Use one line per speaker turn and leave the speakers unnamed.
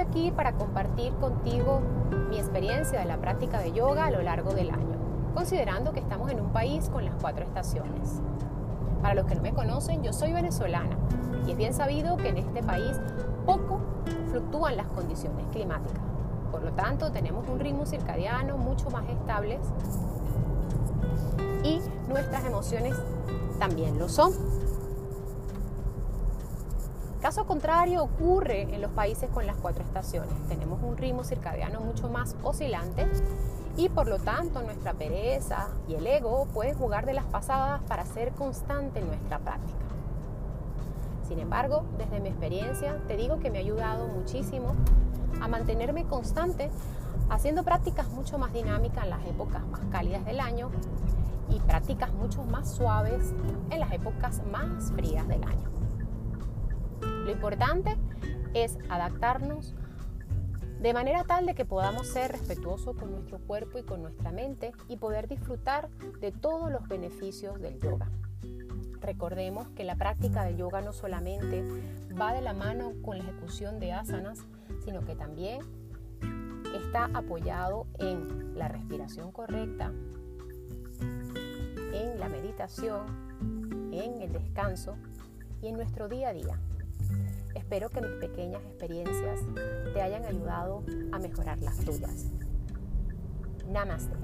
aquí para compartir contigo mi experiencia de la práctica de yoga a lo largo del año, considerando que estamos en un país con las cuatro estaciones. Para los que no me conocen, yo soy venezolana y es bien sabido que en este país poco fluctúan las condiciones climáticas. Por lo tanto, tenemos un ritmo circadiano mucho más estable y nuestras emociones también lo son. Caso contrario ocurre en los países con las cuatro estaciones. Tenemos un ritmo circadiano mucho más oscilante y por lo tanto nuestra pereza y el ego pueden jugar de las pasadas para ser constante nuestra práctica. Sin embargo, desde mi experiencia te digo que me ha ayudado muchísimo a mantenerme constante haciendo prácticas mucho más dinámicas en las épocas más cálidas del año y prácticas mucho más suaves en las épocas más frías del año. Lo importante es adaptarnos de manera tal de que podamos ser respetuosos con nuestro cuerpo y con nuestra mente y poder disfrutar de todos los beneficios del yoga. Recordemos que la práctica del yoga no solamente va de la mano con la ejecución de asanas, sino que también está apoyado en la respiración correcta, en la meditación, en el descanso y en nuestro día a día. Espero que mis pequeñas experiencias te hayan ayudado a mejorar las tuyas. Namaste.